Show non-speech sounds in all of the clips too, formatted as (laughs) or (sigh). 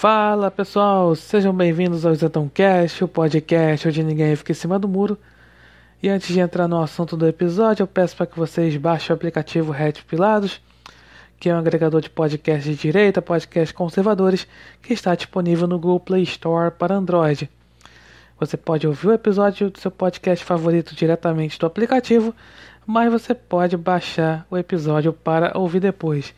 Fala pessoal, sejam bem-vindos ao Isentão Cast, o podcast onde ninguém fica em cima do muro. E antes de entrar no assunto do episódio, eu peço para que vocês baixem o aplicativo Red Pilados, que é um agregador de podcasts de direita, podcasts conservadores, que está disponível no Google Play Store para Android. Você pode ouvir o episódio do seu podcast favorito diretamente do aplicativo, mas você pode baixar o episódio para ouvir depois.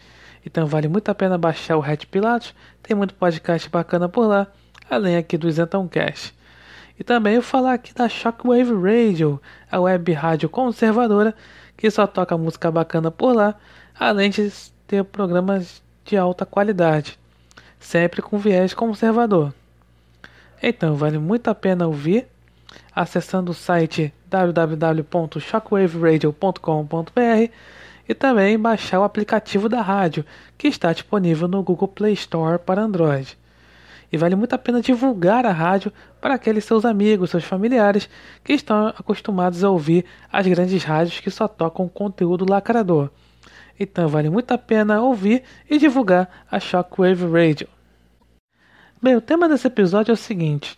Então vale muito a pena baixar o Red Pilatos, tem muito podcast bacana por lá, além aqui do Isentão Cast. E também eu falar aqui da Shockwave Radio, a web rádio conservadora que só toca música bacana por lá, além de ter programas de alta qualidade, sempre com viés conservador. Então vale muito a pena ouvir acessando o site www.shockwaveradio.com.br e também baixar o aplicativo da rádio, que está disponível no Google Play Store para Android. E vale muito a pena divulgar a rádio para aqueles seus amigos, seus familiares que estão acostumados a ouvir as grandes rádios que só tocam conteúdo lacrador. Então vale muito a pena ouvir e divulgar a Shockwave Radio. Bem, o tema desse episódio é o seguinte: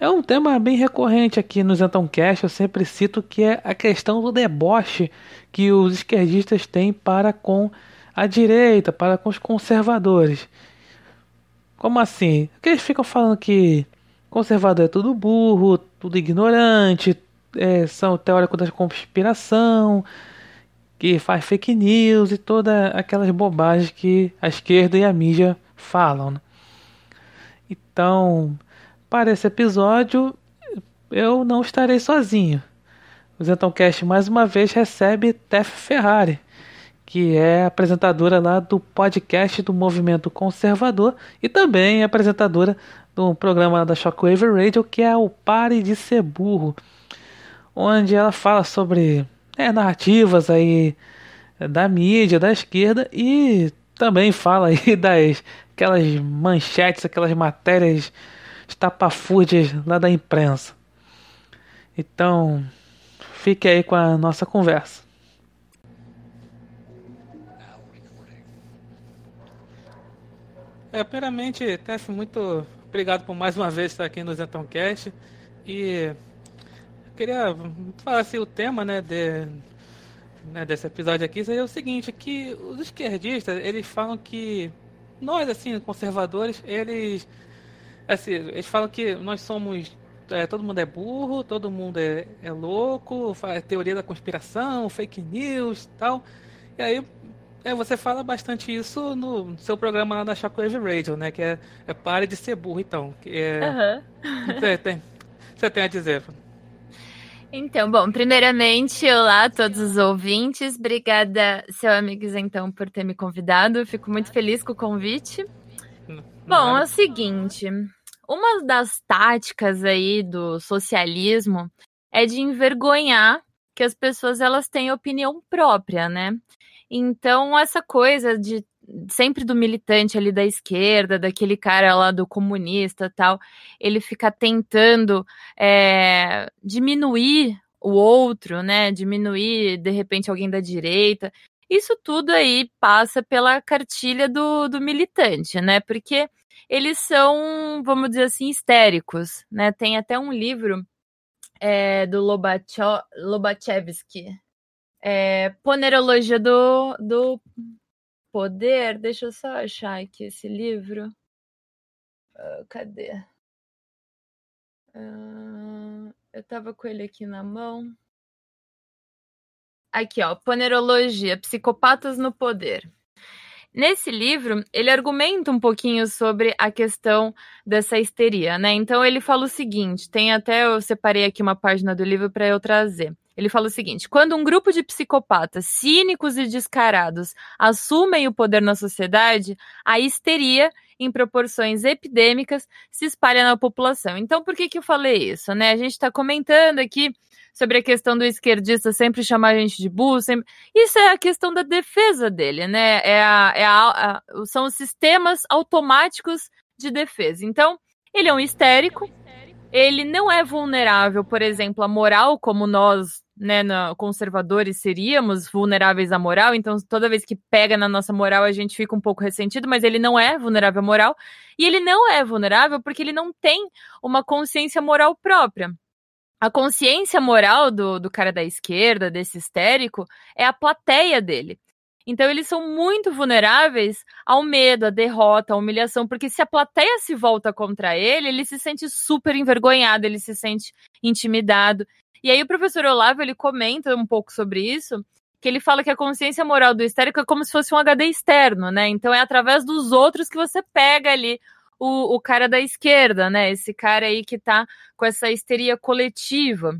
é um tema bem recorrente aqui no Zentoncast, eu sempre cito que é a questão do deboche que os esquerdistas têm para com a direita, para com os conservadores. Como assim? Porque eles ficam falando que conservador é tudo burro, tudo ignorante, é, são teóricos da conspiração, que faz fake news e todas aquelas bobagens que a esquerda e a mídia falam. Né? Então, para esse episódio, eu não estarei sozinho. O Zentoncast mais uma vez recebe Tef Ferrari, que é apresentadora lá do podcast do Movimento Conservador e também é apresentadora do programa da Shockwave Radio, que é o Pare de Ser Burro, onde ela fala sobre é, narrativas aí da mídia, da esquerda e também fala aí (laughs) das aquelas manchetes, aquelas matérias estapafúrdias lá da imprensa. Então, fique aí com a nossa conversa. É, primeiramente, Tef, muito obrigado por mais uma vez estar aqui no Zentoncast. E queria falar assim, o tema né, de, né, desse episódio aqui seria o seguinte, que os esquerdistas, eles falam que nós, assim, conservadores, eles Assim, eles falam que nós somos. É, todo mundo é burro, todo mundo é, é louco, faz teoria da conspiração, fake news tal. E aí é, você fala bastante isso no seu programa lá da Shockwave Radio, né? Que é, é Pare de Ser Burro, então. Que é, uhum. (laughs) você, tem, você tem a dizer. Então, bom, primeiramente, olá a todos os ouvintes. Obrigada, seu amigos, então, por ter me convidado. Fico muito feliz com o convite. Bom, é o seguinte, uma das táticas aí do socialismo é de envergonhar que as pessoas elas têm opinião própria, né? Então, essa coisa de sempre do militante ali da esquerda, daquele cara lá do comunista tal, ele fica tentando é, diminuir o outro, né? Diminuir de repente alguém da direita. Isso tudo aí passa pela cartilha do, do militante, né? Porque eles são, vamos dizer assim, histéricos, né? Tem até um livro é, do Lobachevsky, é, Ponerologia do, do Poder. Deixa eu só achar aqui esse livro. Uh, cadê? Uh, eu tava com ele aqui na mão. Aqui, ó, Ponerologia, Psicopatas no Poder. Nesse livro, ele argumenta um pouquinho sobre a questão dessa histeria, né? Então ele fala o seguinte, tem até eu separei aqui uma página do livro para eu trazer. Ele fala o seguinte: quando um grupo de psicopatas cínicos e descarados assumem o poder na sociedade, a histeria em proporções epidêmicas se espalha na população. Então, por que, que eu falei isso? Né? A gente está comentando aqui sobre a questão do esquerdista sempre chamar a gente de burro. Sempre... Isso é a questão da defesa dele, né? É a, é a, a, são os sistemas automáticos de defesa. Então, ele é um histérico, ele não é vulnerável, por exemplo, à moral, como nós né, conservadores seríamos vulneráveis à moral, então toda vez que pega na nossa moral a gente fica um pouco ressentido, mas ele não é vulnerável à moral, e ele não é vulnerável porque ele não tem uma consciência moral própria. A consciência moral do, do cara da esquerda, desse histérico, é a plateia dele. Então eles são muito vulneráveis ao medo, à derrota, à humilhação, porque se a plateia se volta contra ele, ele se sente super envergonhado, ele se sente intimidado. E aí o professor Olavo, ele comenta um pouco sobre isso, que ele fala que a consciência moral do histérico é como se fosse um HD externo, né? Então é através dos outros que você pega ali o, o cara da esquerda, né? Esse cara aí que tá com essa histeria coletiva.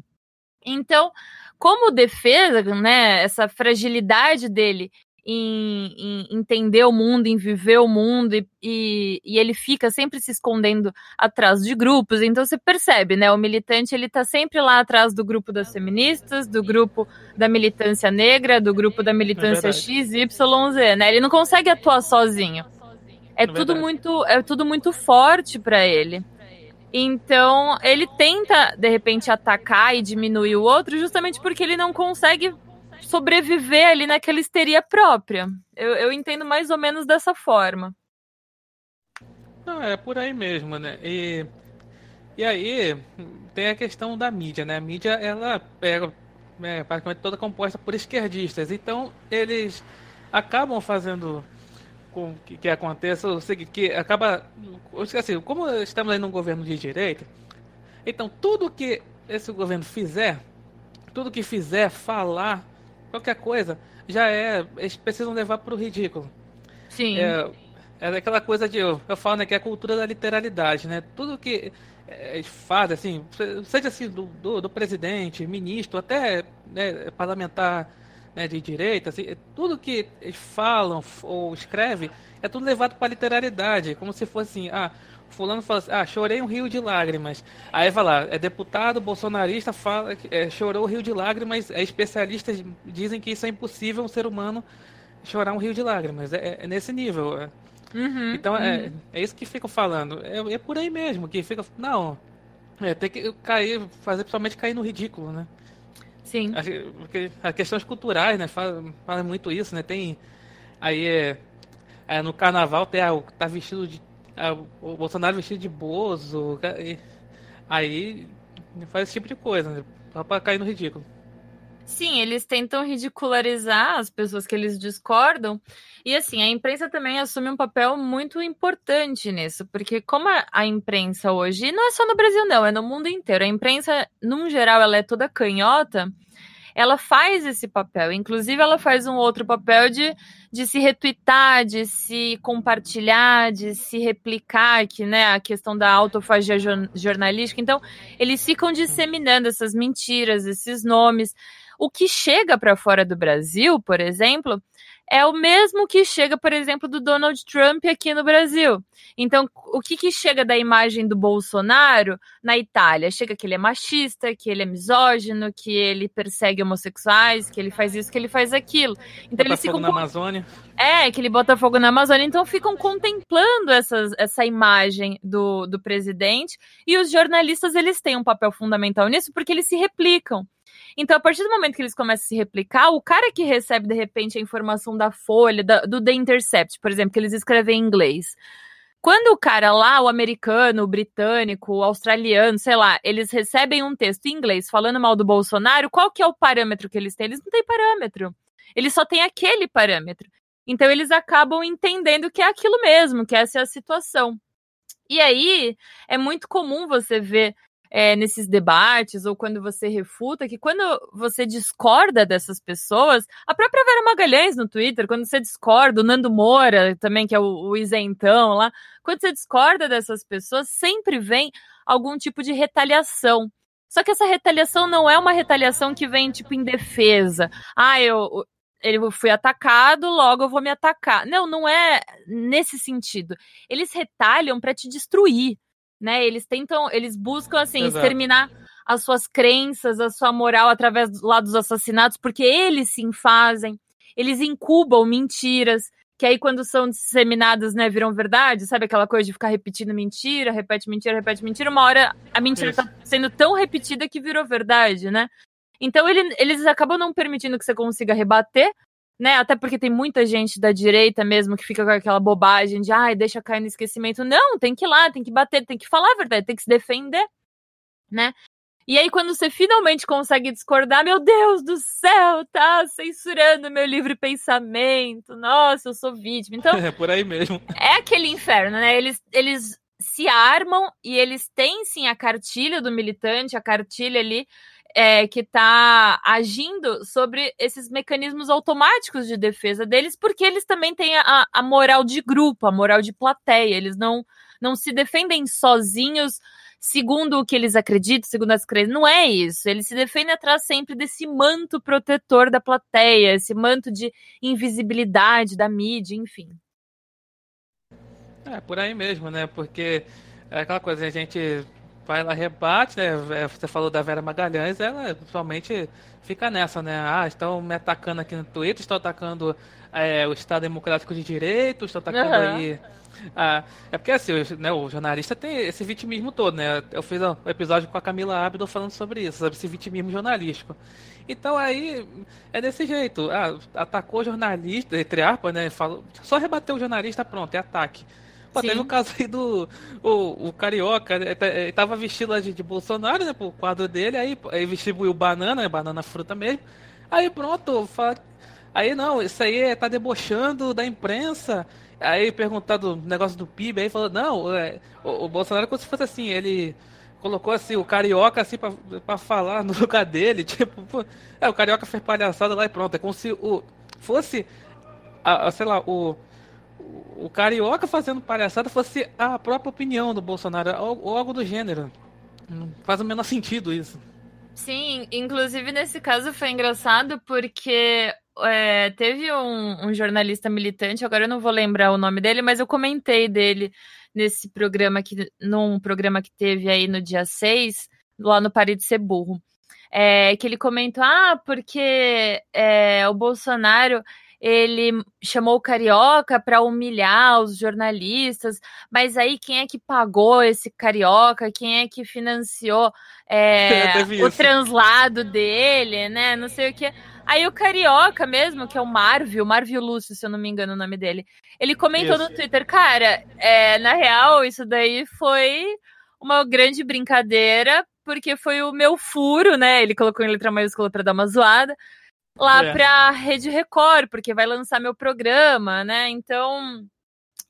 Então, como defesa, né, essa fragilidade dele em, em, entender o mundo, em viver o mundo, e, e, e, ele fica sempre se escondendo atrás de grupos. Então você percebe, né? O militante ele tá sempre lá atrás do grupo das feministas, do grupo da militância negra, do grupo da militância é X, Y, Z, né? Ele não consegue atuar sozinho. É, tudo muito, é tudo muito forte para ele. Então, ele tenta, de repente, atacar e diminuir o outro justamente porque ele não consegue sobreviver ali naquela histeria própria. Eu, eu entendo mais ou menos dessa forma. Não, é por aí mesmo, né? E, e aí tem a questão da mídia, né? A mídia, ela é, é praticamente toda composta por esquerdistas. Então, eles acabam fazendo com que, que aconteça o seguinte, que acaba... Assim, como estamos aí num governo de direita, então tudo que esse governo fizer, tudo que fizer, falar qualquer coisa, já é. Eles precisam levar para o ridículo. Sim. É, é aquela coisa de. Eu, eu falo, né, que é a cultura da literalidade, né? Tudo que é, eles fazem, assim, seja assim, do, do, do presidente, ministro, até né, parlamentar né, de direita, assim, tudo que eles falam ou escrevem é tudo levado para a literalidade, como se fosse assim, ah, fulano fala assim, ah, chorei um rio de lágrimas. Aí vai lá, é deputado bolsonarista, fala que é, chorou um rio de lágrimas, é, especialistas dizem que isso é impossível um ser humano chorar um rio de lágrimas. É, é nesse nível. É. Uhum, então é, uhum. é isso que ficam falando. É, é por aí mesmo, que fica. Não. É, tem que cair, fazer principalmente cair no ridículo, né? Sim. Porque as questões culturais, né? Fala muito isso, né? Tem. Aí é, é, no carnaval tem a, tá vestido de o Bolsonaro vestido de Bozo, aí faz esse tipo de coisa, né? só pra cair no ridículo. Sim, eles tentam ridicularizar as pessoas que eles discordam. E assim, a imprensa também assume um papel muito importante nisso, porque como a, imprensa hoje, não é só no Brasil não, é no mundo inteiro, a imprensa, num geral, ela é toda canhota, ela faz esse papel. Inclusive, ela faz um outro papel de, de se retweetar, de se compartilhar, de se replicar, que, né, a questão da autofagia jornalística. Então, eles ficam disseminando essas mentiras, esses nomes. O que chega para fora do Brasil, por exemplo, é o mesmo que chega, por exemplo, do Donald Trump aqui no Brasil. Então, o que, que chega da imagem do Bolsonaro na Itália? Chega que ele é machista, que ele é misógino, que ele persegue homossexuais, que ele faz isso, que ele faz aquilo. Então, bota eles ficam fogo na Amazônia. É, que ele bota fogo na Amazônia. Então, ficam contemplando essas, essa imagem do, do presidente. E os jornalistas, eles têm um papel fundamental nisso, porque eles se replicam. Então, a partir do momento que eles começam a se replicar, o cara que recebe, de repente, a informação da Folha, da, do The Intercept, por exemplo, que eles escrevem em inglês. Quando o cara lá, o americano, o britânico, o australiano, sei lá, eles recebem um texto em inglês falando mal do Bolsonaro, qual que é o parâmetro que eles têm? Eles não têm parâmetro. Eles só têm aquele parâmetro. Então eles acabam entendendo que é aquilo mesmo, que essa é a situação. E aí é muito comum você ver é, nesses debates ou quando você refuta, que quando você discorda dessas pessoas, a própria Vera Magalhães no Twitter, quando você discorda, o Nando Moura também, que é o, o isentão lá, quando você discorda dessas pessoas, sempre vem algum tipo de retaliação. Só que essa retaliação não é uma retaliação que vem, tipo, em defesa. Ah, eu, ele fui atacado, logo eu vou me atacar. Não, não é nesse sentido. Eles retalham para te destruir né? Eles tentam, eles buscam assim Exato. exterminar as suas crenças, a sua moral através lá dos assassinatos, porque eles sim fazem. Eles incubam mentiras, que aí quando são disseminadas, né, viram verdade, sabe aquela coisa de ficar repetindo mentira, repete mentira, repete mentira, uma hora a mentira Isso. tá sendo tão repetida que virou verdade, né? Então ele, eles acabam não permitindo que você consiga rebater, né? Até porque tem muita gente da direita mesmo que fica com aquela bobagem de ai, deixa cair no esquecimento. Não, tem que ir lá, tem que bater, tem que falar a verdade, tem que se defender, né? E aí, quando você finalmente consegue discordar, meu Deus do céu, tá censurando meu livre pensamento. Nossa, eu sou vítima. Então. (laughs) É por aí mesmo. É aquele inferno, né? Eles, eles se armam e eles têm sim a cartilha do militante, a cartilha ali é, que está agindo sobre esses mecanismos automáticos de defesa deles, porque eles também têm a, a moral de grupo, a moral de plateia. Eles não, não se defendem sozinhos segundo o que eles acreditam, segundo as crenças. Não é isso. Eles se defendem atrás sempre desse manto protetor da plateia, esse manto de invisibilidade da mídia, enfim. É, por aí mesmo, né? Porque é aquela coisa, a gente vai lá, rebate, né? É, você falou da Vera Magalhães, ela principalmente fica nessa, né? Ah, estão me atacando aqui no Twitter, estão atacando é, o Estado Democrático de Direito, estão atacando uhum. aí ah, é porque assim, né, o jornalista tem esse vitimismo todo, né? Eu fiz um episódio com a Camila Abdo falando sobre isso, sobre esse vitimismo jornalístico. Então aí é desse jeito. Ah, atacou o jornalista, entre aspas, né? Falou, só rebateu o jornalista, pronto, é ataque. Pô, teve o caso aí do o, o Carioca, ele né, é, tava vestido lá de, de Bolsonaro, né? Pro quadro dele, aí, aí distribuiu banana, né, banana fruta mesmo. Aí pronto, fala, aí não, isso aí tá debochando da imprensa. Aí perguntado o negócio do PIB, aí falou, não, é, o, o, Bolsonaro como se fosse assim, ele colocou assim o carioca assim pra, pra falar no (laughs) lugar dele, tipo, pô, é, o carioca fez palhaçada lá e pronto, é como se o fosse, a, a, sei lá, o, o carioca fazendo palhaçada fosse a própria opinião do Bolsonaro, ou, algo do gênero. Faz o menor sentido isso. Sim, inclusive nesse caso foi engraçado porque é, teve um, um, jornalista militante, agora eu não vou lembrar o nome dele, mas eu comentei dele nesse programa que num programa que teve aí no dia 6, lá no Pare de Ser Burro. É, que ele comentou: ah, porque é, o Bolsonaro ele chamou o carioca para humilhar os jornalistas, mas aí quem é que pagou esse carioca? Quem é que financiou é, (laughs) o translado dele, né? Não sei o que. Aí o carioca mesmo, que é o Marvio, Marvio Lúcio, se eu não me engano o nome dele, ele comentou isso. no Twitter, cara, é, na real, isso daí foi uma grande brincadeira, porque foi o meu furo, né? Ele colocou em letra maiúscula para dar uma zoada, lá é. pra Rede Record, porque vai lançar meu programa, né? Então,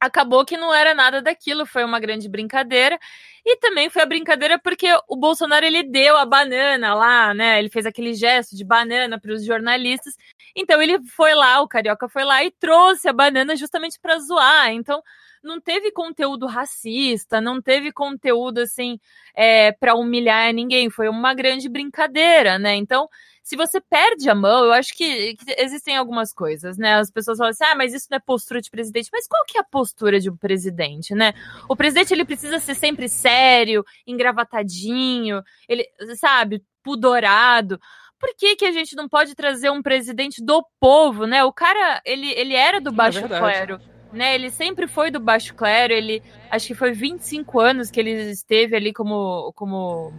acabou que não era nada daquilo, foi uma grande brincadeira. E também foi a brincadeira porque o Bolsonaro ele deu a banana lá, né? Ele fez aquele gesto de banana para os jornalistas. Então ele foi lá, o carioca foi lá e trouxe a banana justamente para zoar. Então não teve conteúdo racista, não teve conteúdo assim é, para humilhar ninguém. Foi uma grande brincadeira, né? Então se você perde a mão, eu acho que, que, existem algumas coisas, né? As pessoas falam assim, ah, mas isso não é postura de presidente. Mas qual que é a postura de um presidente, né? O presidente, ele precisa ser sempre sério, engravatadinho, ele, sabe, pudorado. Por que, que a gente não pode trazer um presidente do povo, né? O cara, ele, ele era do é baixo é clero. Né, ele sempre foi do baixo clero, ele acho que foi 25 anos que ele esteve ali como, como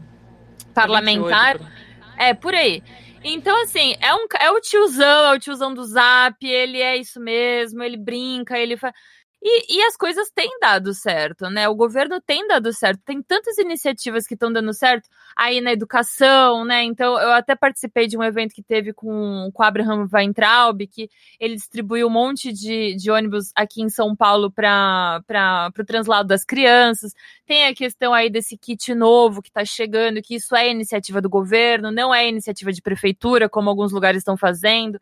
parlamentar. 28, é, por aí. Então, assim, é, um, é o tiozão, é o tiozão do zap, ele é isso mesmo, ele brinca, ele faz. E, e, as coisas têm dado certo, né? O governo tem dado certo. Tem tantas iniciativas que estão dando certo aí na educação, né? Então, eu até participei de um evento que teve com, com o Abraham Weintraub, que ele distribuiu um monte de, de ônibus aqui em São Paulo para o translado das crianças. Tem a questão aí desse kit novo que está chegando, que isso é iniciativa do governo, não é iniciativa de prefeitura, como alguns lugares estão fazendo.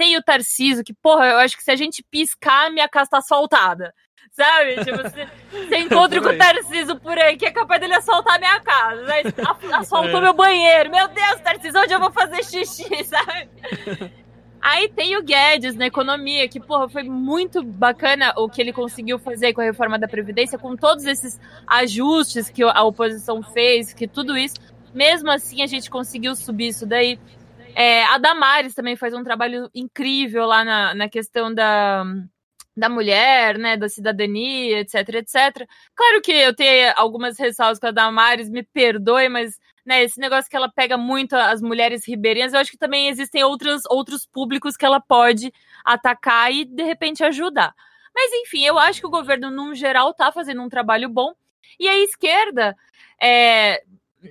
Tem o Tarciso, que, porra, eu acho que se a gente piscar, minha casa tá asfaltada. Sabe? Tipo, você, você encontra com o Tarciso por aí, que é capaz dele assaltar a minha casa. Né? Asfaltou é. meu banheiro. Meu Deus, Tarciso, onde eu vou fazer xixi, (laughs) sabe? Aí tem o Guedes na economia, que, porra, foi muito bacana o que ele conseguiu fazer com a reforma da Previdência, com todos esses ajustes que a oposição fez, que tudo isso. Mesmo assim, a gente conseguiu subir isso daí. É, a Damares também faz um trabalho incrível lá na, na questão da, da mulher, né, da cidadania, etc, etc. Claro que eu tenho algumas ressalvas com a Damares, me perdoe, mas né, esse negócio que ela pega muito as mulheres ribeirinhas, eu acho que também existem outros, outros públicos que ela pode atacar e, de repente, ajudar. Mas, enfim, eu acho que o governo, no geral, está fazendo um trabalho bom. E a esquerda, é,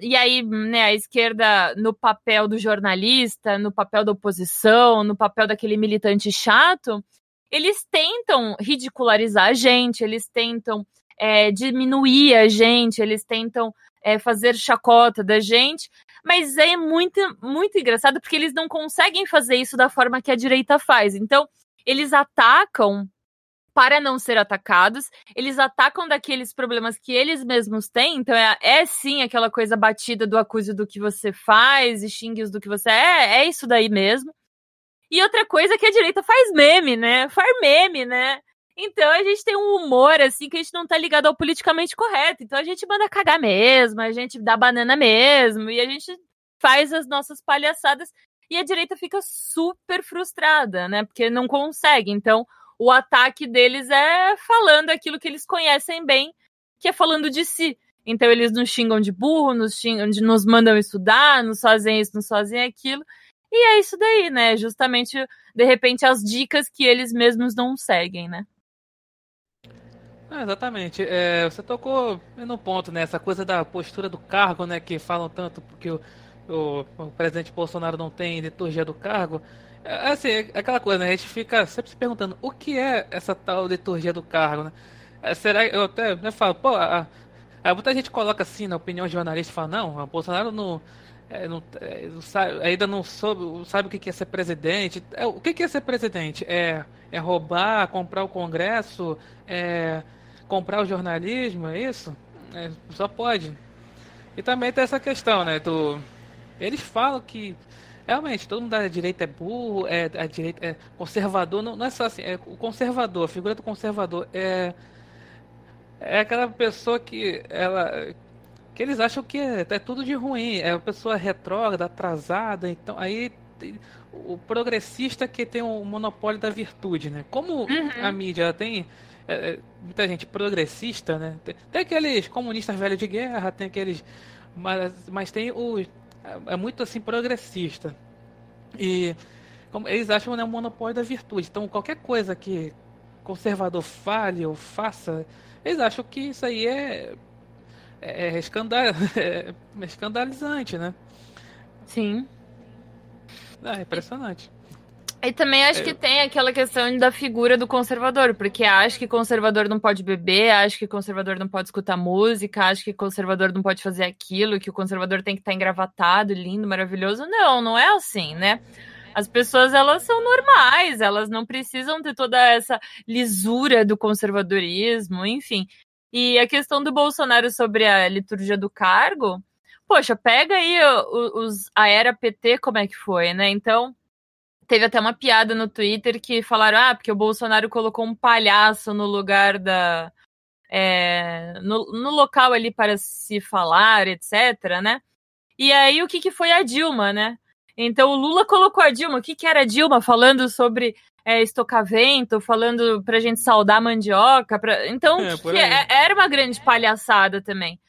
e aí, né, a esquerda no papel do jornalista, no papel da oposição, no papel daquele militante chato, eles tentam ridicularizar a gente, eles tentam é, diminuir a gente, eles tentam é, fazer chacota da gente, mas é muito, muito engraçado porque eles não conseguem fazer isso da forma que a direita faz. Então, eles atacam para não ser atacados, eles atacam daqueles problemas que eles mesmos têm, então é, é sim aquela coisa batida do acuse do que você faz e xingue do que você é, é isso daí mesmo. E outra coisa é que a direita faz meme, né? Faz meme, né? Então a gente tem um humor, assim, que a gente não tá ligado ao politicamente correto. Então a gente manda cagar mesmo, a gente dá banana mesmo, e a gente faz as nossas palhaçadas. E a direita fica super frustrada, né? Porque não consegue. Então o ataque deles é falando aquilo que eles conhecem bem, que é falando de si. Então eles nos xingam de burro, nos, xingam, nos mandam estudar, nos fazem isso, nos fazem aquilo. E é isso daí, né? Justamente, de repente, as dicas que eles mesmos não seguem, né? Ah, exatamente. É, você tocou no ponto, né? Essa coisa da postura do cargo, né? Que falam tanto porque o, o, o presidente Bolsonaro não tem liturgia do cargo. É, assim, é aquela coisa, né? A gente fica sempre se perguntando o que é essa tal liturgia do cargo, né? É, será eu até né, falo, pô, a, a, muita gente coloca assim na opinião de jornalista fala, não, o Bolsonaro não, é, não, é, não sabe, ainda não soube, sabe o que é ser presidente. É, o que é ser presidente? É, é roubar, comprar o Congresso, é comprar o jornalismo, é isso? É, só pode. E também tem essa questão, né? Do, eles falam que realmente todo mundo da direita é burro, é a direita é conservador, não, não é só assim, é o conservador, a figura do conservador é é aquela pessoa que ela que eles acham que é, é tudo de ruim, é uma pessoa retrógrada, atrasada, então aí o progressista que tem o monopólio da virtude, né? Como uhum. a mídia tem é, é, muita gente progressista, né? Tem, tem, aqueles comunistas velhos de guerra, tem aqueles. Mas, mas tem o. É, é muito assim progressista. E como, eles acham né, o monopólio da virtude. Então qualquer coisa que conservador fale ou faça, eles acham que isso aí é. É, é, escandal, (laughs) é escandalizante, né? Sim. É impressionante. E também acho é. que tem aquela questão da figura do conservador, porque acho que conservador não pode beber, acho que conservador não pode escutar música, acho que conservador não pode fazer aquilo, que o conservador tem que estar engravatado, lindo, maravilhoso. Não, não é assim, né? As pessoas, elas são normais, elas não precisam ter toda essa lisura do conservadorismo, enfim. E a questão do Bolsonaro sobre a liturgia do cargo, poxa, pega aí os, a era PT, como é que foi, né? Então, teve até uma piada no Twitter que falaram, ah, porque o Bolsonaro colocou um palhaço no lugar da. É, no, no local ali para se falar, etc, né? E aí o que, que foi a Dilma, né? Então o Lula colocou a Dilma. O que, que era a Dilma? Falando sobre é, estocavento, falando pra gente saudar a mandioca. Pra... Então, é, que, é, era uma grande palhaçada também.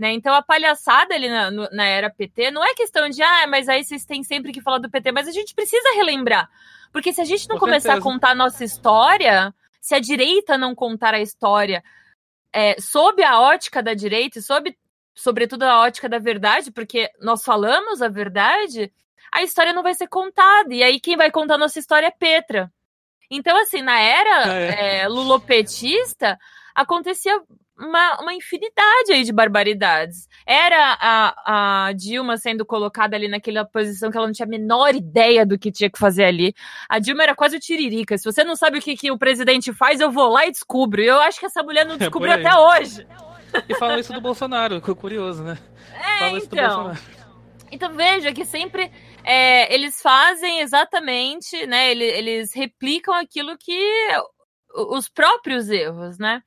Né? Então a palhaçada ali na, na era PT não é questão de, ah, mas aí vocês têm sempre que falar do PT, mas a gente precisa relembrar. Porque se a gente não Com começar certeza. a contar a nossa história, se a direita não contar a história é, sob a ótica da direita e sob, sobretudo a ótica da verdade, porque nós falamos a verdade, a história não vai ser contada. E aí quem vai contar a nossa história é Petra. Então, assim, na era é. É, lulopetista, acontecia uma, uma infinidade aí de barbaridades. Era a, a Dilma sendo colocada ali naquela posição que ela não tinha a menor ideia do que tinha que fazer ali. A Dilma era quase o tiririca. Se você não sabe o que, que o presidente faz, eu vou lá e descubro. E eu acho que essa mulher não (laughs) é, descobriu é, até hoje. E fala isso do Bolsonaro, que curioso, né? É, fala isso então. do Bolsonaro. Então veja que sempre é, eles fazem exatamente, né? Eles, eles replicam aquilo que os próprios erros, né?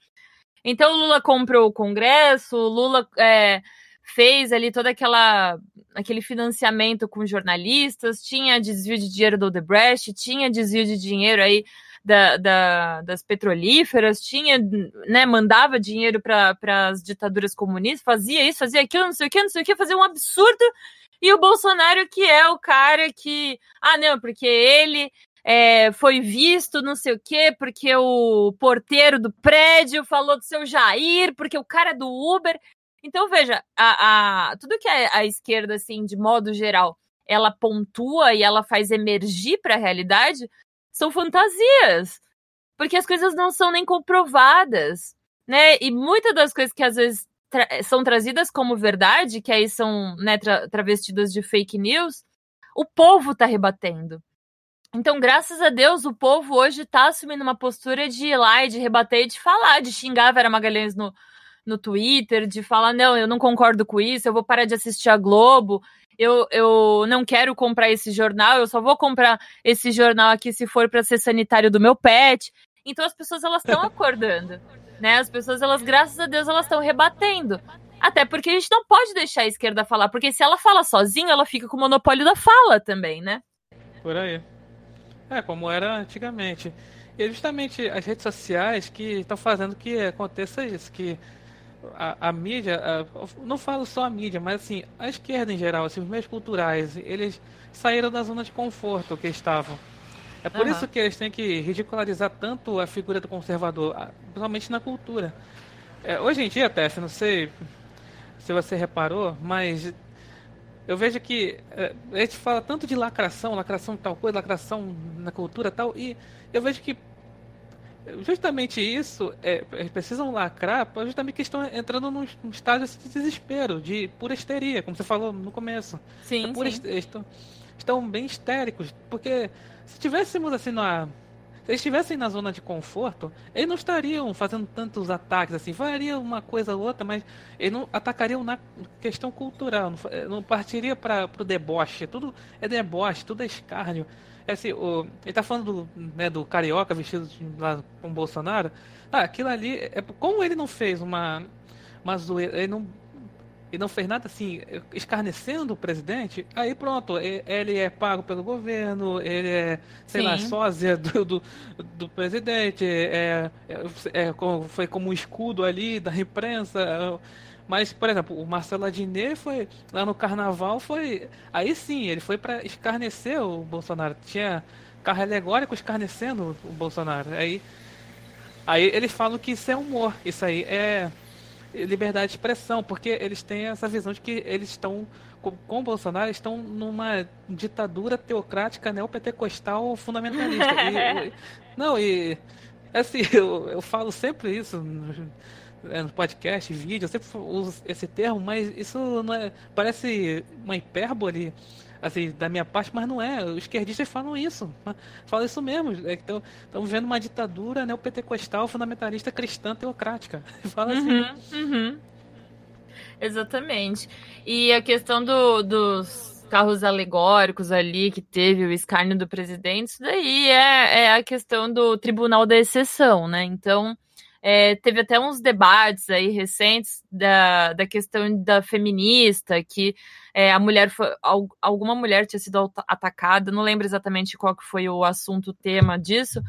Então o Lula comprou o Congresso, o Lula é, fez ali todo aquela, aquele financiamento com jornalistas, tinha desvio de dinheiro do Odebrecht, tinha desvio de dinheiro aí da, da, das petrolíferas, tinha, né, mandava dinheiro para as ditaduras comunistas, fazia isso, fazia aquilo, não sei o que, não sei o que, fazia um absurdo. E o Bolsonaro, que é o cara que. Ah, não, porque ele é, foi visto, não sei o quê, porque o porteiro do prédio falou do seu Jair, porque o cara é do Uber. Então, veja, a, a, tudo que a, a esquerda, assim, de modo geral, ela pontua e ela faz emergir para a realidade, são fantasias. Porque as coisas não são nem comprovadas, né? E muitas das coisas que às vezes tra são trazidas como verdade, que aí são né, tra travestidas de fake news, o povo está rebatendo. Então, graças a Deus, o povo hoje está assumindo uma postura de ir lá e de rebater, de falar, de xingar a Vera Magalhães no, no Twitter, de falar, não, eu não concordo com isso, eu vou parar de assistir a Globo, eu, eu não quero comprar esse jornal, eu só vou comprar esse jornal aqui se for para ser sanitário do meu pet. Então as pessoas elas estão (laughs) acordando, né? As pessoas elas, graças a Deus, elas estão rebatendo. Até porque a gente não pode deixar a esquerda falar, porque se ela fala sozinha, ela fica com o monopólio da fala também, né? Por aí. É, como era antigamente. E é justamente as redes sociais que estão fazendo que aconteça isso, que a, a mídia, a, não falo só a mídia, mas assim, a esquerda em geral, assim, os meios culturais, eles saíram da zona de conforto que estavam. É por uhum. isso que eles têm que ridicularizar tanto a figura do conservador, principalmente na cultura. É, hoje em dia, Tess, não sei se você reparou, mas eu vejo que é, a gente fala tanto de lacração, lacração tal coisa, lacração na cultura tal, e eu vejo que justamente isso, é, eles precisam lacrar, justamente que estão entrando num, num estágio de desespero, de pura histeria, como você falou no começo. Sim, é sim. Estão, estão bem histéricos, porque se tivéssemos assim numa se eles estivessem na zona de conforto, eles não estariam fazendo tantos ataques assim. Faria uma coisa ou outra, mas eles não atacariam na questão cultural. Não, eh, não partiria para o deboche. Tudo é deboche, tudo é escárnio. É assim, o, ele está falando do, né, do carioca vestido de, lá com Bolsonaro. Ah, aquilo ali, é, como ele não fez uma, uma zoeira, ele não e não fez nada assim, escarnecendo o presidente, aí pronto, ele é pago pelo governo, ele é, sei Sim. lá, sósia do, (laughs) do, do presidente, é, é, é, foi como um escudo ali da imprensa. Mas, por exemplo, o Marcelo Adnet foi lá no carnaval, foi. Aí sim, ele foi para escarnecer o Bolsonaro. Tinha carro alegórico escarnecendo o Bolsonaro. Aí, aí eles falam que isso é humor. Isso aí é liberdade de expressão, porque eles têm essa visão de que eles estão, com, o Bolsonaro, estão numa ditadura teocrática neopentecostal fundamentalista. e, (laughs) não, e assim, (laughs) eu, eu falo sempre isso no, é, no podcast, vídeo, eu sempre uso esse termo, mas isso não é, parece uma hipérbole assim, da minha parte, mas não é. Os esquerdistas falam isso. Falam isso mesmo. Estão é vendo uma ditadura neopentecostal, fundamentalista, cristã, teocrática. (laughs) Fala assim. Uhum, uhum. Exatamente. E a questão do, dos carros alegóricos ali, que teve o escárnio do presidente, isso daí é, é a questão do tribunal da exceção, né? Então. É, teve até uns debates aí recentes da, da questão da feminista, que é, a mulher foi, alguma mulher tinha sido atacada, não lembro exatamente qual que foi o assunto, o tema disso,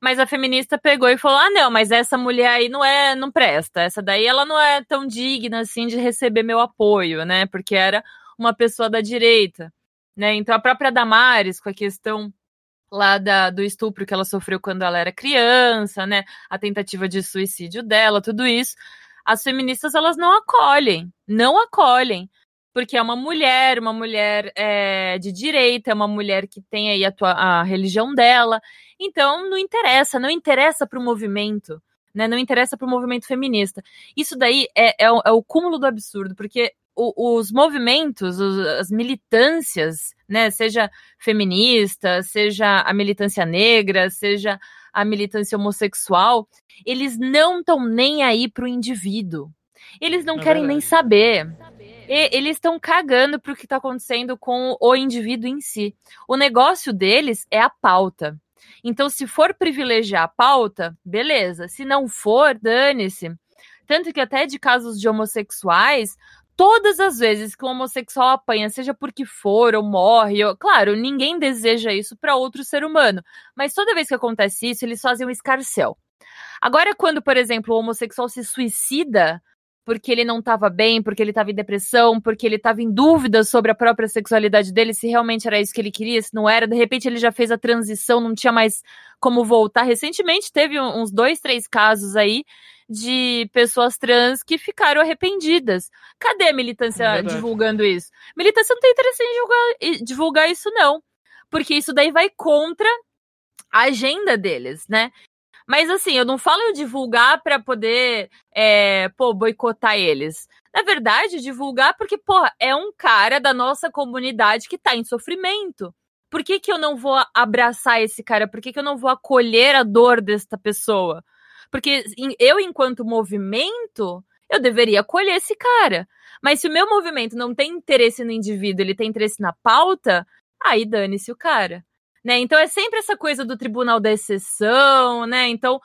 mas a feminista pegou e falou: "Ah, não, mas essa mulher aí não é, não presta. Essa daí ela não é tão digna assim de receber meu apoio, né? Porque era uma pessoa da direita, né? Então a própria Damares com a questão lá da, do estupro que ela sofreu quando ela era criança, né? A tentativa de suicídio dela, tudo isso. As feministas elas não acolhem, não acolhem, porque é uma mulher, uma mulher é, de direita, é uma mulher que tem aí a, tua, a religião dela. Então não interessa, não interessa para o movimento. Né, não interessa para o movimento feminista. Isso daí é, é, é o cúmulo do absurdo, porque o, os movimentos, os, as militâncias, né, seja feminista, seja a militância negra, seja a militância homossexual, eles não estão nem aí para o indivíduo. Eles não é querem verdade. nem saber. E, eles estão cagando para o que está acontecendo com o indivíduo em si. O negócio deles é a pauta. Então, se for privilegiar a pauta, beleza. Se não for, dane-se. Tanto que até de casos de homossexuais, todas as vezes que um homossexual apanha, seja porque for ou morre, ou, claro, ninguém deseja isso para outro ser humano, mas toda vez que acontece isso, eles fazem um escarcel. Agora, quando, por exemplo, o homossexual se suicida porque ele não estava bem, porque ele estava em depressão, porque ele estava em dúvida sobre a própria sexualidade dele, se realmente era isso que ele queria, se não era, de repente ele já fez a transição, não tinha mais como voltar. Recentemente teve uns dois, três casos aí de pessoas trans que ficaram arrependidas. Cadê a militância é divulgando isso? Militância não tem interesse em divulgar, divulgar isso, não. Porque isso daí vai contra a agenda deles, né? Mas assim, eu não falo em divulgar para poder, é, pô, boicotar eles. Na verdade, divulgar porque, porra, é um cara da nossa comunidade que tá em sofrimento. Por que, que eu não vou abraçar esse cara? Por que, que eu não vou acolher a dor desta pessoa? Porque eu, enquanto movimento, eu deveria acolher esse cara. Mas se o meu movimento não tem interesse no indivíduo, ele tem interesse na pauta, aí dane-se o cara. Né? Então é sempre essa coisa do tribunal da exceção, né? Então,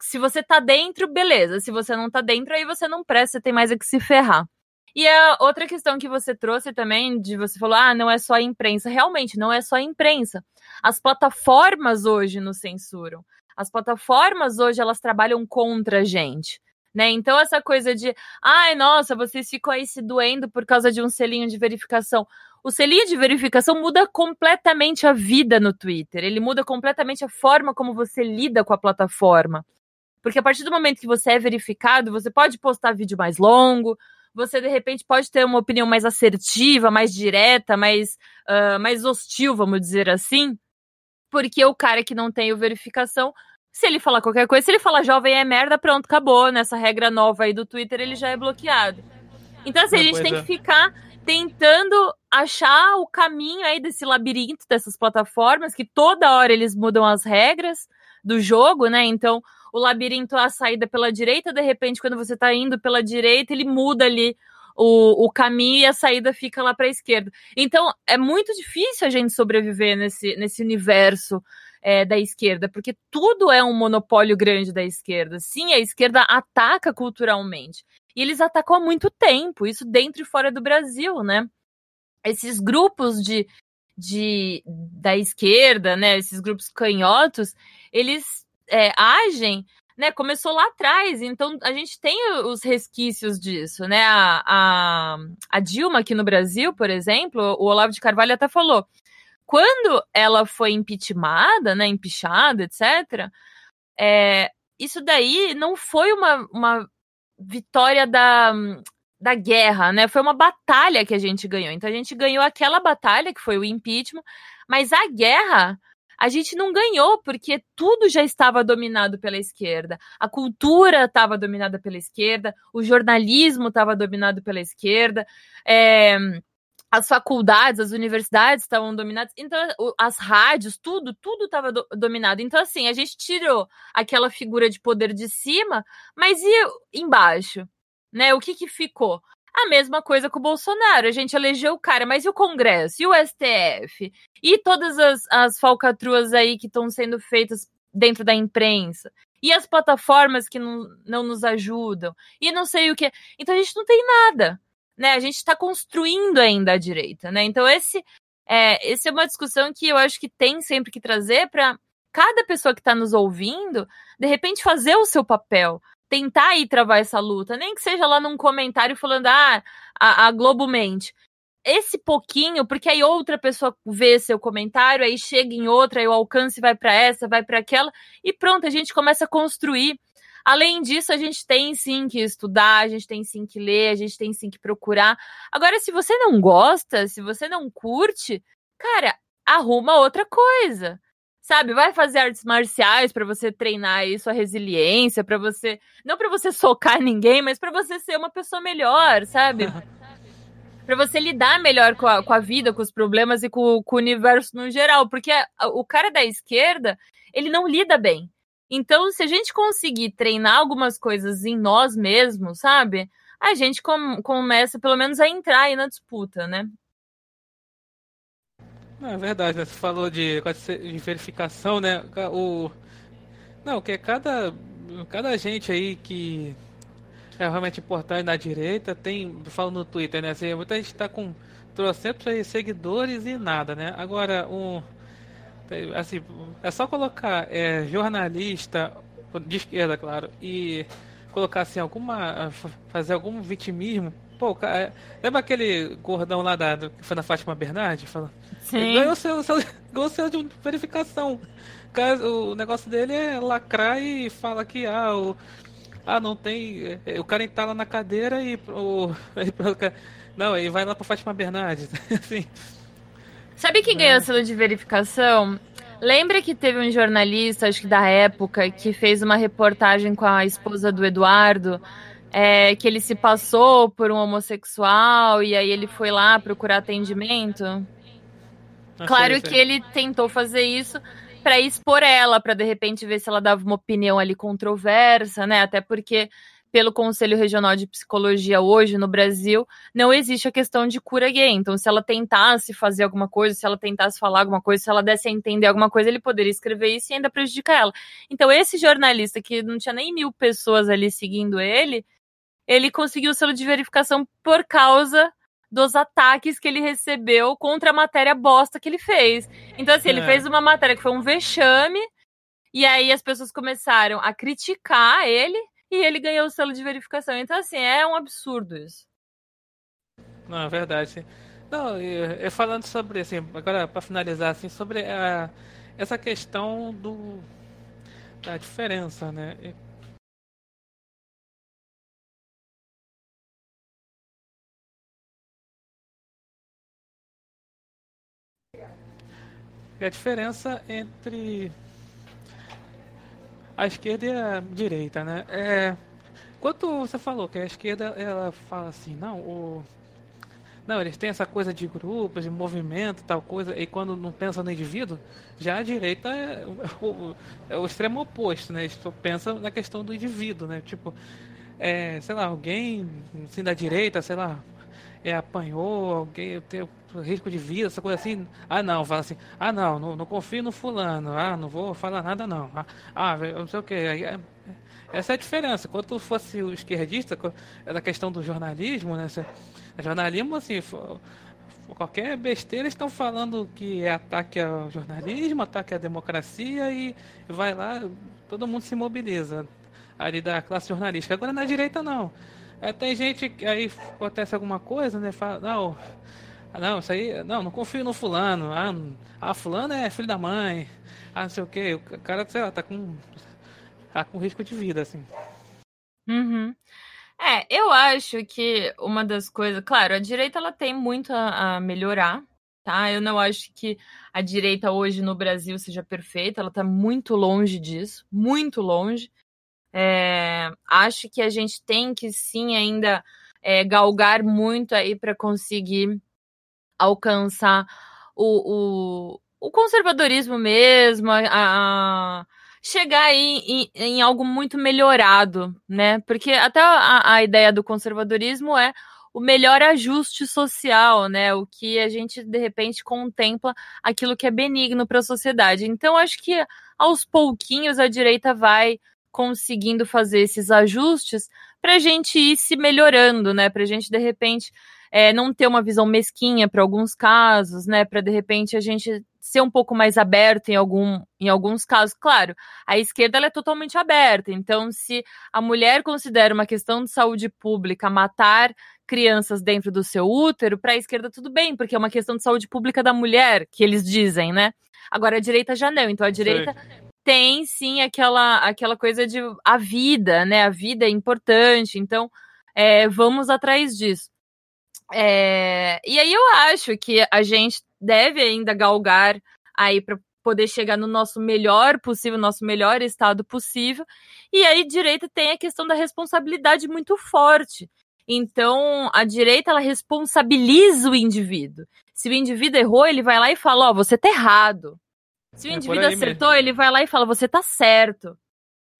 se você tá dentro, beleza. Se você não tá dentro, aí você não presta, você tem mais a que se ferrar. E a outra questão que você trouxe também, de você falou, ah, não é só a imprensa. Realmente, não é só a imprensa. As plataformas hoje nos censuram. As plataformas hoje, elas trabalham contra a gente. Né? Então, essa coisa de, ai, nossa, vocês ficam aí se doendo por causa de um selinho de verificação o selinho de verificação muda completamente a vida no Twitter. Ele muda completamente a forma como você lida com a plataforma. Porque a partir do momento que você é verificado, você pode postar vídeo mais longo, você de repente pode ter uma opinião mais assertiva, mais direta, mais, uh, mais hostil, vamos dizer assim. Porque o cara que não tem o verificação, se ele falar qualquer coisa, se ele falar jovem é merda, pronto, acabou. Nessa regra nova aí do Twitter, ele já é bloqueado. Então, assim, a gente tem que ficar tentando achar o caminho aí desse labirinto dessas plataformas, que toda hora eles mudam as regras do jogo, né? Então, o labirinto, a saída pela direita, de repente, quando você tá indo pela direita, ele muda ali o, o caminho e a saída fica lá para a esquerda. Então, é muito difícil a gente sobreviver nesse, nesse universo é, da esquerda, porque tudo é um monopólio grande da esquerda. Sim, a esquerda ataca culturalmente. E eles atacam há muito tempo, isso dentro e fora do Brasil, né? Esses grupos de, de da esquerda, né? Esses grupos canhotos, eles é, agem né, começou lá atrás, então a gente tem os resquícios disso, né? A, a, a, Dilma aqui no Brasil, por exemplo, o Olavo de Carvalho até falou, quando ela foi impeachmentada, né, empichada, etc., é, isso daí não foi uma, uma vitória da, da guerra, né? Foi uma batalha que a gente ganhou. Então a gente ganhou aquela batalha, que foi o impeachment, mas a guerra a gente não ganhou porque tudo já estava dominado pela esquerda. A cultura estava dominada pela esquerda, o jornalismo estava dominado pela esquerda. É, as faculdades, as universidades estavam dominadas, então as rádios, tudo, tudo estava do, dominado. Então, assim, a gente tirou aquela figura de poder de cima, mas e embaixo? Né? O que, que ficou? A mesma coisa com o Bolsonaro. A gente elegeu o cara, mas e o Congresso? E o STF? E todas as, as falcatruas aí que estão sendo feitas dentro da imprensa? E as plataformas que não, não nos ajudam? E não sei o que. Então a gente não tem nada né? A gente está construindo ainda a direita, né? Então esse é, esse é uma discussão que eu acho que tem sempre que trazer para cada pessoa que está nos ouvindo, de repente fazer o seu papel, tentar ir travar essa luta, nem que seja lá num comentário falando, ah, a, a Globo mente. Esse pouquinho, porque aí outra pessoa vê seu comentário, aí chega em outra, aí o alcance vai para essa, vai para aquela, e pronto, a gente começa a construir Além disso, a gente tem sim que estudar, a gente tem sim que ler, a gente tem sim que procurar. Agora, se você não gosta, se você não curte, cara, arruma outra coisa. Sabe, vai fazer artes marciais para você treinar aí sua resiliência, para você, não para você socar (laughs) ninguém, mas para você ser uma pessoa melhor, sabe? (laughs) para você lidar melhor com a, com a, vida, com os problemas e com, com o universo no geral, porque a, o cara da esquerda, ele não lida bem. Então, se a gente conseguir treinar algumas coisas em nós mesmos, sabe? A gente com, começa pelo menos a entrar aí na disputa, né? É verdade, né? Você falou de, de verificação, né? O... Não, que é cada, cada gente aí que. é realmente importante na direita, tem, falo no Twitter, né? Assim, muita gente está com trocentos seguidores e nada, né? Agora, um. Assim, é só colocar é, jornalista de esquerda, claro, e colocar assim alguma. fazer algum vitimismo. Pô, cara, lembra aquele gordão lá da, que foi na Fátima Bernardi? Fala. Ganhou seu, seu, (laughs) ganhou seu de verificação. O negócio dele é lacrar e fala que ah, o, ah, não tem. É, o cara está lá na cadeira e o. (laughs) Não, ele vai lá para Fátima Bernardes. (laughs) assim. Sabe quem ganhou o selo de verificação? Lembra que teve um jornalista, acho que da época, que fez uma reportagem com a esposa do Eduardo, é, que ele se passou por um homossexual e aí ele foi lá procurar atendimento? Ah, claro sei, sei. que ele tentou fazer isso para expor ela, para de repente ver se ela dava uma opinião ali controversa, né? Até porque pelo Conselho Regional de Psicologia hoje no Brasil, não existe a questão de cura gay. Então, se ela tentasse fazer alguma coisa, se ela tentasse falar alguma coisa, se ela desse a entender alguma coisa, ele poderia escrever isso e ainda prejudicar ela. Então, esse jornalista que não tinha nem mil pessoas ali seguindo ele, ele conseguiu o selo de verificação por causa dos ataques que ele recebeu contra a matéria bosta que ele fez. Então, assim, é. ele fez uma matéria que foi um vexame, e aí as pessoas começaram a criticar ele, e ele ganhou o selo de verificação. Então, assim, é um absurdo isso. Não, é verdade. Não, e, falando sobre, assim, agora para finalizar, assim, sobre a, essa questão do da diferença, né? A diferença entre a esquerda e a direita, né? É, quanto você falou que a esquerda ela fala assim, não, o não, eles têm essa coisa de grupos, de movimento, tal coisa, e quando não pensa no indivíduo, já a direita é o, é o extremo oposto, né? Eles só pensam na questão do indivíduo, né? Tipo, é, sei lá, alguém assim da direita, sei lá, é, apanhou, alguém tem risco de vida, essa coisa assim. Ah, não, fala assim, ah, não, não, não confio no fulano, ah, não vou falar nada não. Ah, ah não sei o que. É, essa é a diferença. Quando fosse o esquerdista, é da questão do jornalismo, né? Jornalismo, assim, qualquer besteira estão falando que é ataque ao jornalismo, ataque à democracia e vai lá, todo mundo se mobiliza ali da classe jornalística. Agora na direita não. É, tem gente que aí acontece alguma coisa, né? Fala, não, não, isso aí, não, não confio no fulano. Ah, ah fulano é filho da mãe. Ah, não sei o que. O cara, sei lá, tá com, tá com risco de vida, assim. Uhum. É, eu acho que uma das coisas, claro, a direita ela tem muito a, a, melhorar, tá? Eu não acho que a direita hoje no Brasil seja perfeita, ela tá muito longe disso, muito longe. É, acho que a gente tem que sim ainda é, galgar muito aí para conseguir alcançar o, o, o, conservadorismo mesmo, a, a chegar aí em, em, algo muito melhorado, né? Porque até a, a ideia do conservadorismo é o melhor ajuste social, né? O que a gente de repente contempla aquilo que é benigno para a sociedade. Então acho que aos pouquinhos a direita vai conseguindo fazer esses ajustes para a gente ir se melhorando, né? Para a gente de repente é, não ter uma visão mesquinha para alguns casos, né? Para de repente a gente ser um pouco mais aberto em, algum, em alguns casos. Claro, a esquerda é totalmente aberta. Então, se a mulher considera uma questão de saúde pública matar crianças dentro do seu útero, para a esquerda tudo bem, porque é uma questão de saúde pública da mulher, que eles dizem, né? Agora a direita já não. Então a direita Sim tem sim aquela, aquela coisa de a vida, né? A vida é importante, então é, vamos atrás disso. É, e aí eu acho que a gente deve ainda galgar aí para poder chegar no nosso melhor possível, nosso melhor estado possível. E aí direita tem a questão da responsabilidade muito forte. Então, a direita ela responsabiliza o indivíduo. Se o indivíduo errou, ele vai lá e fala: "Ó, oh, você tá errado". Se o é indivíduo acertou, mesmo. ele vai lá e fala: você tá certo.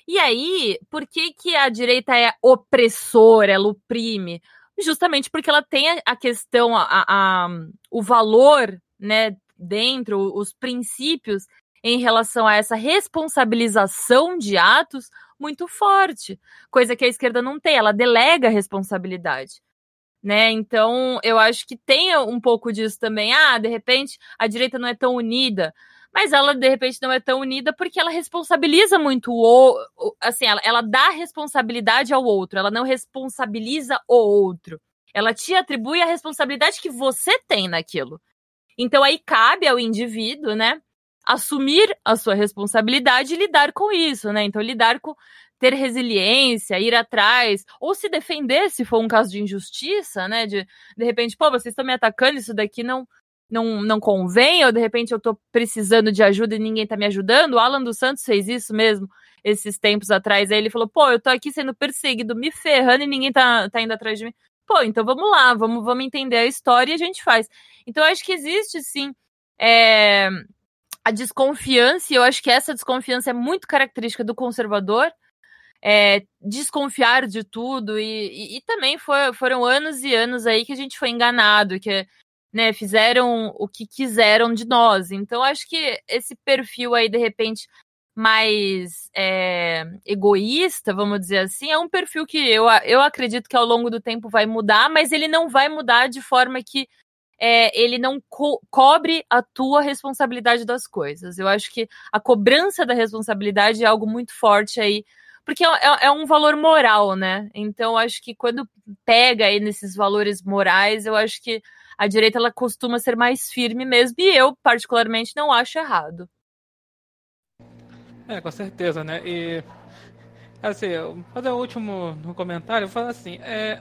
E aí, por que, que a direita é opressora, ela oprime? Justamente porque ela tem a questão, a, a, o valor, né, dentro, os princípios em relação a essa responsabilização de atos muito forte, coisa que a esquerda não tem, ela delega a responsabilidade. Né? Então, eu acho que tem um pouco disso também. Ah, de repente a direita não é tão unida, mas ela de repente não é tão unida porque ela responsabiliza muito o, assim, ela, ela dá responsabilidade ao outro, ela não responsabiliza o outro. Ela te atribui a responsabilidade que você tem naquilo. Então aí cabe ao indivíduo, né, assumir a sua responsabilidade e lidar com isso, né? Então lidar com ter resiliência, ir atrás, ou se defender se for um caso de injustiça, né? De de repente, pô, vocês estão me atacando, isso daqui não não, não convém, ou de repente eu tô precisando de ajuda e ninguém tá me ajudando. O Alan dos Santos fez isso mesmo esses tempos atrás. Aí ele falou: pô, eu tô aqui sendo perseguido, me ferrando e ninguém tá, tá indo atrás de mim. Pô, então vamos lá, vamos, vamos entender a história e a gente faz. Então, acho que existe sim é, a desconfiança, e eu acho que essa desconfiança é muito característica do conservador. É, desconfiar de tudo, e, e, e também foi, foram anos e anos aí que a gente foi enganado, que né, fizeram o que quiseram de nós. Então, acho que esse perfil aí, de repente, mais é, egoísta, vamos dizer assim, é um perfil que eu, eu acredito que ao longo do tempo vai mudar, mas ele não vai mudar de forma que é, ele não co cobre a tua responsabilidade das coisas. Eu acho que a cobrança da responsabilidade é algo muito forte aí, porque é, é, é um valor moral, né? Então, acho que quando pega aí nesses valores morais, eu acho que a direita ela costuma ser mais firme mesmo, e eu, particularmente, não acho errado. É, com certeza, né? E assim, fazer o último comentário, falo assim, é,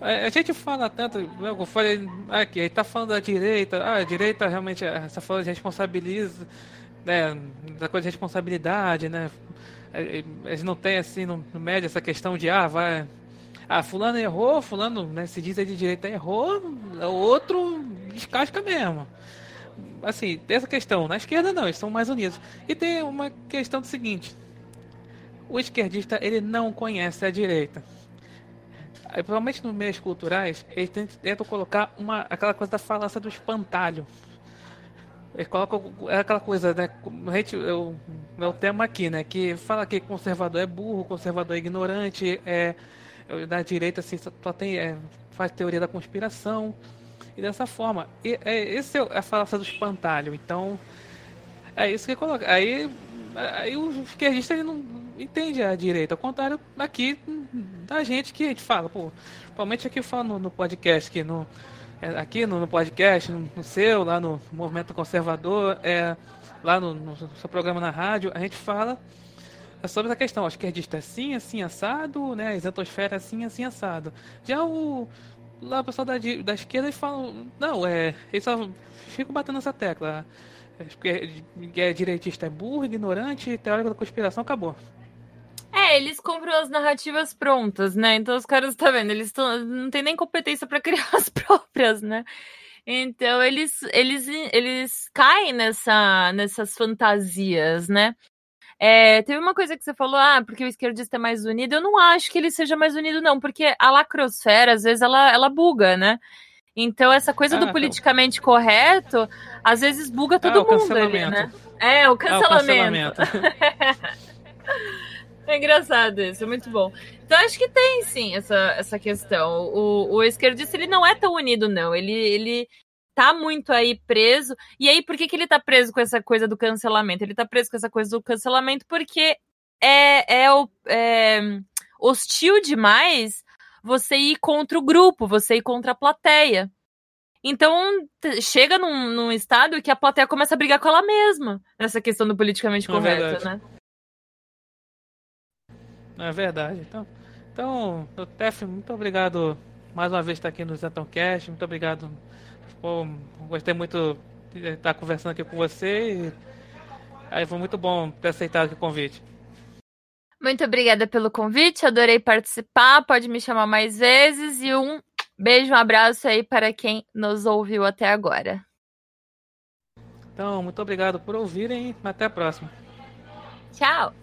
é, a gente fala tanto, eu falei aqui, a tá falando da direita, ah, a direita realmente, essa fala de responsabiliza, né, da coisa de responsabilidade, né? É, eles não têm assim no, no médio essa questão de ah, vai. Ah, fulano errou, fulano, né, se diz aí de direita errou, o outro descasca mesmo assim, tem essa questão. Na esquerda não, eles são mais unidos. E tem uma questão do seguinte: o esquerdista ele não conhece a direita. Provavelmente nos meios culturais, eles tentam colocar uma, aquela coisa da falácia do espantalho. Eles colocam é aquela coisa, né? Gente, eu, é o tema aqui, né? Que fala que conservador é burro, conservador é ignorante, é, da direita assim, só tem, é, faz teoria da conspiração e dessa forma. E, é, esse é a falácia do espantalho. Então, é isso que coloca. Aí, aí o esquerdista ele não entende a direita. Ao contrário, aqui da gente que a gente fala, pô, principalmente aqui eu no, no podcast, que no, é, aqui no, no podcast, no, no, seu, lá no Movimento Conservador, é, lá no, no seu programa na rádio, a gente fala sobre essa questão, o esquerdista é assim, assim, assado, né? A isentosfera é assim, assim, assado. Já o, lá o pessoal da, da esquerda falam, não, é, eles só ficam batendo essa tecla. Porque é, é direitista é burro, ignorante, teórico da conspiração, acabou. É, eles compram as narrativas prontas, né? Então os caras, tá vendo, eles tão, não tem nem competência para (laughs) criar as próprias, né? Então eles, eles, eles caem nessa, nessas fantasias, né? É, teve uma coisa que você falou, ah, porque o esquerdista é mais unido. Eu não acho que ele seja mais unido, não, porque a lacrosfera, às vezes, ela, ela buga, né? Então, essa coisa ah, do politicamente correto, às vezes buga ah, todo ah, mundo ali, né? É, o cancelamento. É, o cancelamento. (laughs) é engraçado isso, é muito bom. Então, acho que tem, sim, essa, essa questão. O, o esquerdista, ele não é tão unido, não. Ele, ele, tá muito aí preso. E aí, por que, que ele tá preso com essa coisa do cancelamento? Ele tá preso com essa coisa do cancelamento porque é, é, é hostil demais você ir contra o grupo, você ir contra a plateia. Então, chega num, num estado que a plateia começa a brigar com ela mesma nessa questão do politicamente é correto, é né? É verdade. Então, então Tef, muito obrigado mais uma vez estar aqui no Zentão Cast. Muito obrigado Pô, gostei muito de estar conversando aqui com você. E aí foi muito bom ter aceitado o convite. Muito obrigada pelo convite, adorei participar. Pode me chamar mais vezes e um beijo, um abraço aí para quem nos ouviu até agora. Então, muito obrigado por ouvirem. Até a próxima. Tchau.